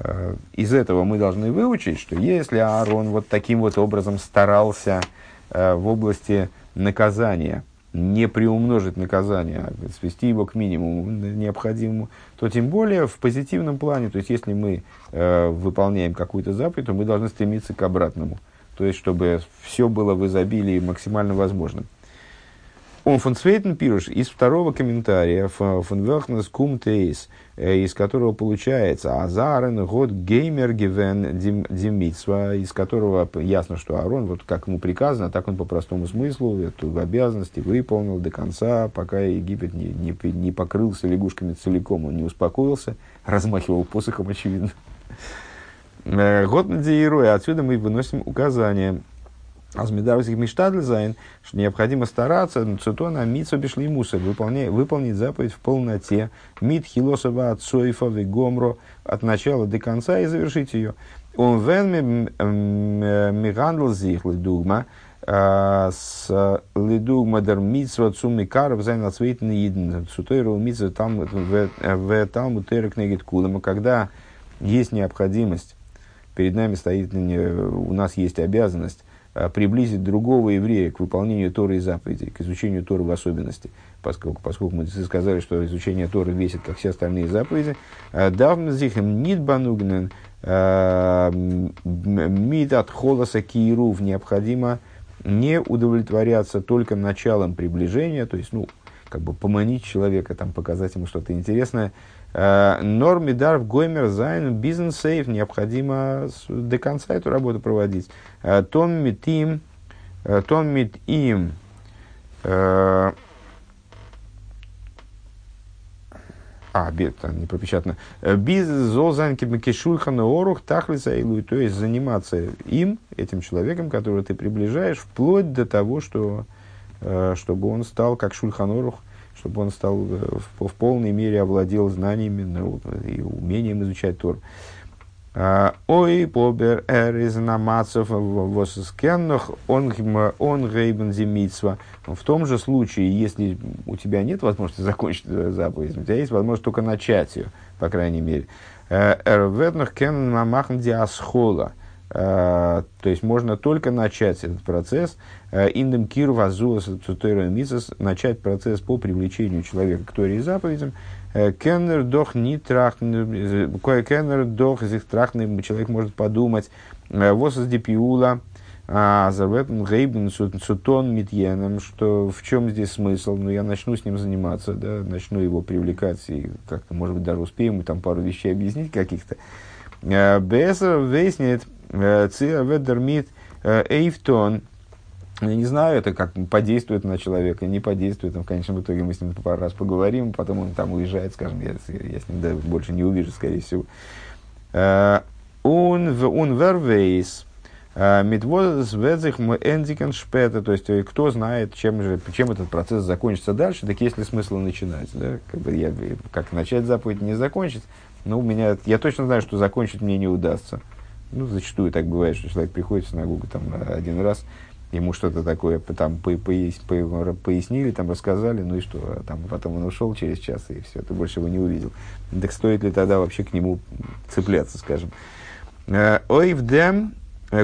Э, из этого мы должны выучить, что если Аарон вот таким вот образом старался э, в области наказания – не приумножить наказание, а свести его к минимуму необходимому, то тем более в позитивном плане, то есть если мы э, выполняем какую-то заповедь, то мы должны стремиться к обратному, то есть чтобы все было в изобилии максимально возможным. Он фон Свейтен пируш из второго комментария фон Велхнес Кум Тейс, э, из которого получается Азарен год геймер гивен димитсва, из которого ясно, что Арон, вот как ему приказано, так он по простому смыслу эту обязанность выполнил до конца, пока Египет не, не, не покрылся лягушками целиком, он не успокоился, *laughs* размахивал посохом, очевидно. Э, год надеируя, отсюда мы выносим указание – Азмидарвских миштадльзайн, что необходимо стараться, цитона митсо бешли муса, выполнить заповедь в полноте, мит хилосова от сойфа гомро от начала до конца и завершить ее. און ווען מ'האנדלט זיך לדוגמא, а, ס'לדוגמא דער מצוה צו מקרב זיין א צווייטן אידן, צו תורה ומצוות ותלמוד תורה כנגד כולם, когда есть необходимость, перед нами стоит, у нас есть обязанность приблизить другого еврея к выполнению Торы и заповедей, к изучению Торы в особенности, поскольку, поскольку мы сказали, что изучение Торы весит, как все остальные заповеди. Э, דארף מען זיך ניט באנוגענען э, מיט התחלת הקירוב необходимо не удовлетворяться только началом приближения, то есть, ну, как бы поманить человека, там, показать ему что-то интересное, Э, נאר מען דארף גומר זיין ביזן סוף необходимо до конца эту работу проводить. Э, טאן מיט אים, э, טאן מיט אים, а, бед, не пропечатано. Без золзанки макишульхана орух тахлиса илуй. То есть заниматься им, этим человеком, которого ты приближаешь, вплоть до того, что, чтобы он стал как шульханорух, чтобы он стал э, в, в полной мере овладел знаниями ну, и умением изучать Тор. А, ой, побер эр из намацов воскенных, он он гейбен зимитсва. В том же случае, если у тебя нет возможности *laughs* закончить заповедь, у тебя есть возможность только начать ее, по крайней мере. Э, эр ведных кен мамахн диасхола. Э, то есть можно только начать этот процесс, индем кир вазуас мисас, начать процесс по привлечению человека к Торе и заповедям. Э, кеннер дох не трахный, кеннер дох из их трахный, человек может подумать, э, из депиула, а зарветн гейбен сутон митьеном, что в чем здесь смысл, ну я начну с ним заниматься, да, начну его привлекать и как-то, может быть, даже успеем там пару вещей объяснить каких-то. Э, Бесер выяснит, цир ведермит эйфтон, я не знаю, это как подействует на человека, не подействует. В конечном итоге мы с ним пару раз поговорим, потом он там уезжает, скажем, я, я с ним да, больше не увижу, скорее всего. Он вервейс, Митвоз ведзих эндикен шпета, то есть э, кто знает, чем, же, чем этот процесс закончится дальше, так есть ли смысл начинать. Да? Как, бы я, как начать заповедь, не закончить. Но у меня, я точно знаю, что закончить мне не удастся. Ну, зачастую так бывает, что человек приходит в синагогу там, один раз, ему что-то такое там пояснили, там рассказали, ну и что, а там потом он ушел через час, и все, ты больше его не увидел. Так стоит ли тогда вообще к нему цепляться, скажем? Ойвдем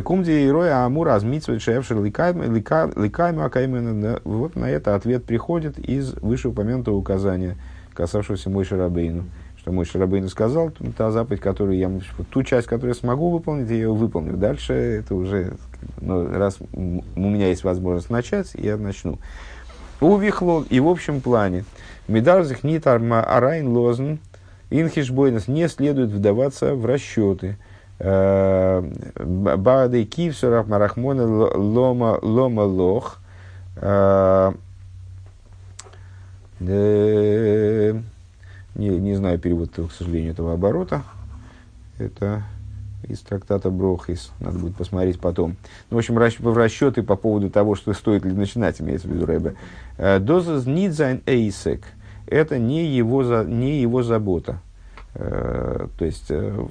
кумди и роя амура азмитсвет шефшер ликайма акаймен. Вот на это ответ приходит из вышеупомянутого указания, касавшегося Мой Шарабейну. Что Мой Шарабейну сказал, та заповедь, которую я, ту часть, которую я смогу выполнить, я ее выполню. Дальше это уже, ну, раз у меня есть возможность начать, я начну. Увихлол и в общем плане. Медарзих нитар арайн лозен инхишбойнес не следует вдаваться в расчеты. Э, Бады кивсурах марахмона лома лома лох. Не, не знаю перевод, к сожалению, этого оборота. Это из трактата Брохис. Надо будет посмотреть потом. Ну, в общем, в расчеты по поводу того, что стоит ли начинать, имеется в виду Рэбе. Э, Доза нидзайн эйсек. Это не его, за, не его забота. Э, то есть, э,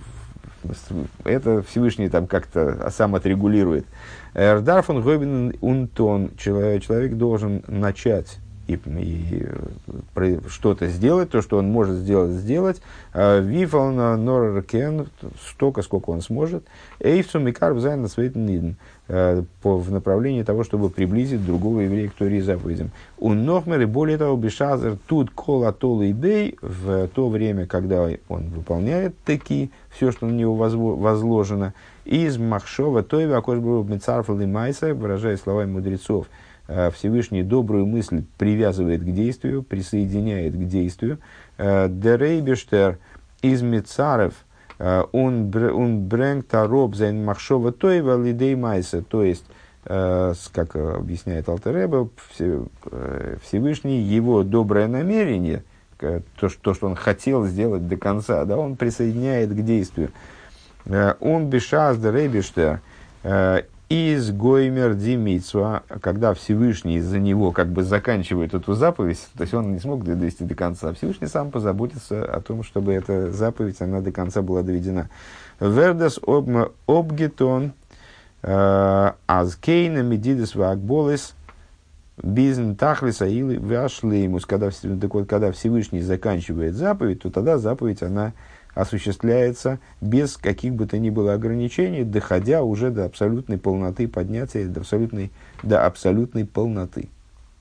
это Всевышний там как-то сам отрегулирует. Эрдарфон Гобин Унтон. Человек должен начать и, и что-то сделать, то, что он может сделать, сделать. А, Вифална Норркен, столько, сколько он сможет. Эйфсу Микар Взайн Ниден э, в направлении того, чтобы приблизить другого еврея к Торе заповедям. У Нохмер и более того, Бешазер тут кола тол и дей в то время, когда он выполняет такие, все, что на него возложено, из Махшова Тойва Акошбру Мецарфал и Майса, выражая словами мудрецов, Всевышний добрую мысль привязывает к действию, присоединяет к действию. Э, דער אייבערשטער איז מצרף און ברענגט אראפ זיין מחשבה טובה לידי מעשה. То есть, э, как объясняет Алтер Ребе, Всевышний, его доброе намерение, то, что он хотел сделать до конца, да, он присоединяет к действию. און בשעת דער אייבערשטער איז גומר די מצוה, когда Всевышний из-за него как бы заканчивает эту заповедь, то есть он не смог довести до конца, Всевышний сам позаботится о том, чтобы эта заповедь, она до конца была доведена. Вердес обгетон э, азкейна медидес вакболес бизн тахлиса или вяшлеймус, когда, так вот, когда Всевышний заканчивает заповедь, то тогда заповедь, она осуществляется без каких бы то ни было ограничений, доходя уже до абсолютной полноты поднятия, до абсолютной, до абсолютной полноты.